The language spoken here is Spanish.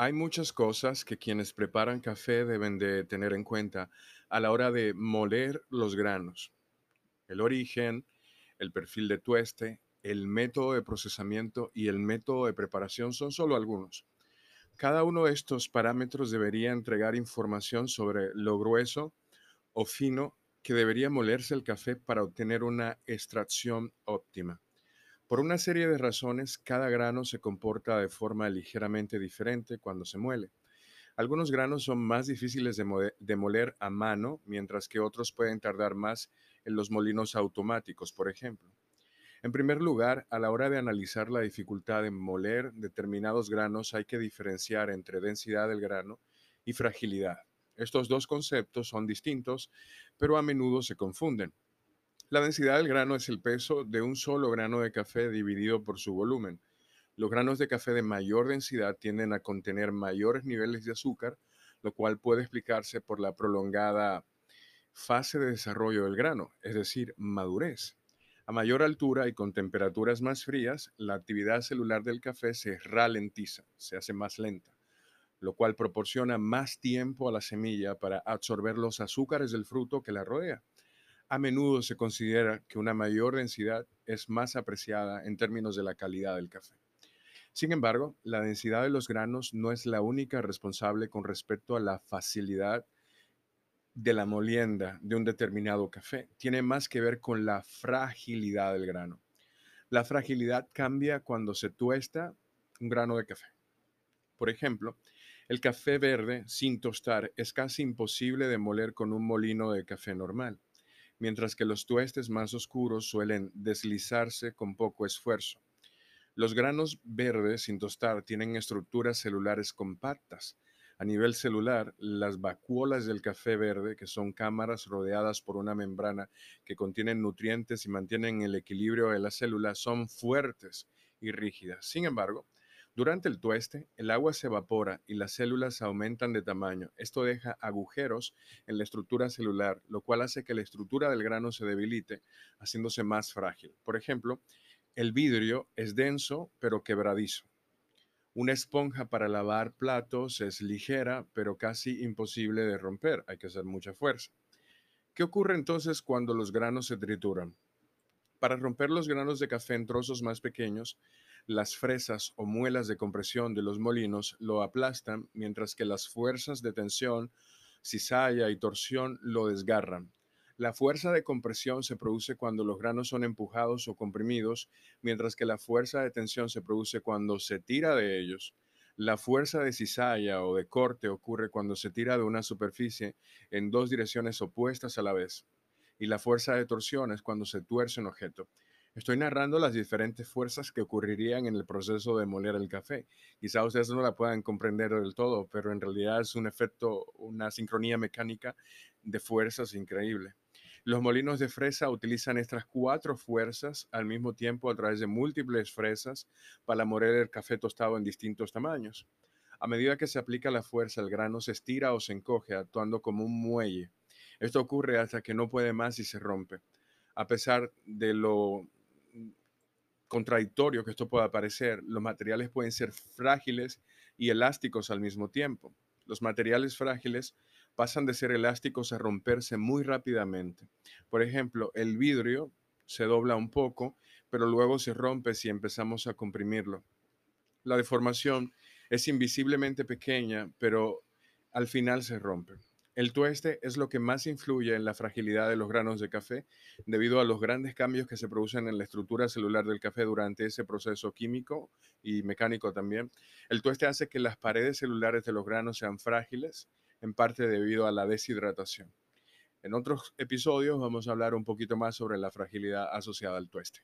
Hay muchas cosas que quienes preparan café deben de tener en cuenta a la hora de moler los granos. El origen, el perfil de tueste, el método de procesamiento y el método de preparación son solo algunos. Cada uno de estos parámetros debería entregar información sobre lo grueso o fino que debería molerse el café para obtener una extracción óptima. Por una serie de razones, cada grano se comporta de forma ligeramente diferente cuando se muele. Algunos granos son más difíciles de, moler a mano, mientras que otros pueden tardar más en los molinos automáticos, por ejemplo. En primer lugar, a la hora de analizar la dificultad de moler determinados granos hay que diferenciar entre densidad del grano y fragilidad. Estos dos conceptos son distintos, pero a menudo se confunden. La densidad del grano es el peso de un solo grano de café dividido por su volumen. Los granos de café de mayor densidad tienden a contener mayores niveles de azúcar, lo cual puede explicarse por la prolongada fase de desarrollo del grano, es decir, madurez. A mayor altura y con temperaturas más frías, la actividad celular del café se ralentiza, se hace más lenta, lo cual proporciona más tiempo a la semilla para absorber los azúcares del fruto que la rodea a menudo se considera que una mayor densidad es más apreciada en términos de la calidad del café. Sin embargo, la densidad de los granos no es la única responsable con respecto a la facilidad de la molienda de un determinado café. Tiene más que ver con la fragilidad del grano. La fragilidad cambia cuando se tuesta un grano de café. Por ejemplo, el café verde sin tostar es casi imposible de moler con un molino de café normal mientras que los tuestes más oscuros suelen deslizarse con poco esfuerzo. Los granos verdes sin tostar tienen estructuras celulares compactas. A nivel celular, las vacuolas del café verde, que son cámaras rodeadas por una membrana que contienen nutrientes y mantienen el equilibrio de la célula, son fuertes y rígidas. Sin embargo, durante el tueste, el agua se evapora y las células aumentan de tamaño. Esto deja agujeros en la estructura celular, lo cual hace que la estructura del grano se debilite, haciéndose más frágil. Por ejemplo, el vidrio es denso pero quebradizo. Una esponja para lavar platos es ligera pero casi imposible de romper. Hay que hacer mucha fuerza. ¿Qué ocurre entonces cuando los granos se trituran? Para romper los granos de café en trozos más pequeños, las fresas o muelas de compresión de los molinos lo aplastan, mientras que las fuerzas de tensión, cizalla y torsión lo desgarran. La fuerza de compresión se produce cuando los granos son empujados o comprimidos, mientras que la fuerza de tensión se produce cuando se tira de ellos. La fuerza de cizalla o de corte ocurre cuando se tira de una superficie en dos direcciones opuestas a la vez. Y la fuerza de torsión es cuando se tuerce un objeto. Estoy narrando las diferentes fuerzas que ocurrirían en el proceso de moler el café. Quizá ustedes no la puedan comprender del todo, pero en realidad es un efecto, una sincronía mecánica de fuerzas increíble. Los molinos de fresa utilizan estas cuatro fuerzas al mismo tiempo a través de múltiples fresas para moler el café tostado en distintos tamaños. A medida que se aplica la fuerza, el grano se estira o se encoge, actuando como un muelle. Esto ocurre hasta que no puede más y se rompe. A pesar de lo contradictorio que esto pueda parecer, los materiales pueden ser frágiles y elásticos al mismo tiempo. Los materiales frágiles pasan de ser elásticos a romperse muy rápidamente. Por ejemplo, el vidrio se dobla un poco, pero luego se rompe si empezamos a comprimirlo. La deformación es invisiblemente pequeña, pero al final se rompe. El tueste es lo que más influye en la fragilidad de los granos de café debido a los grandes cambios que se producen en la estructura celular del café durante ese proceso químico y mecánico también. El tueste hace que las paredes celulares de los granos sean frágiles, en parte debido a la deshidratación. En otros episodios vamos a hablar un poquito más sobre la fragilidad asociada al tueste.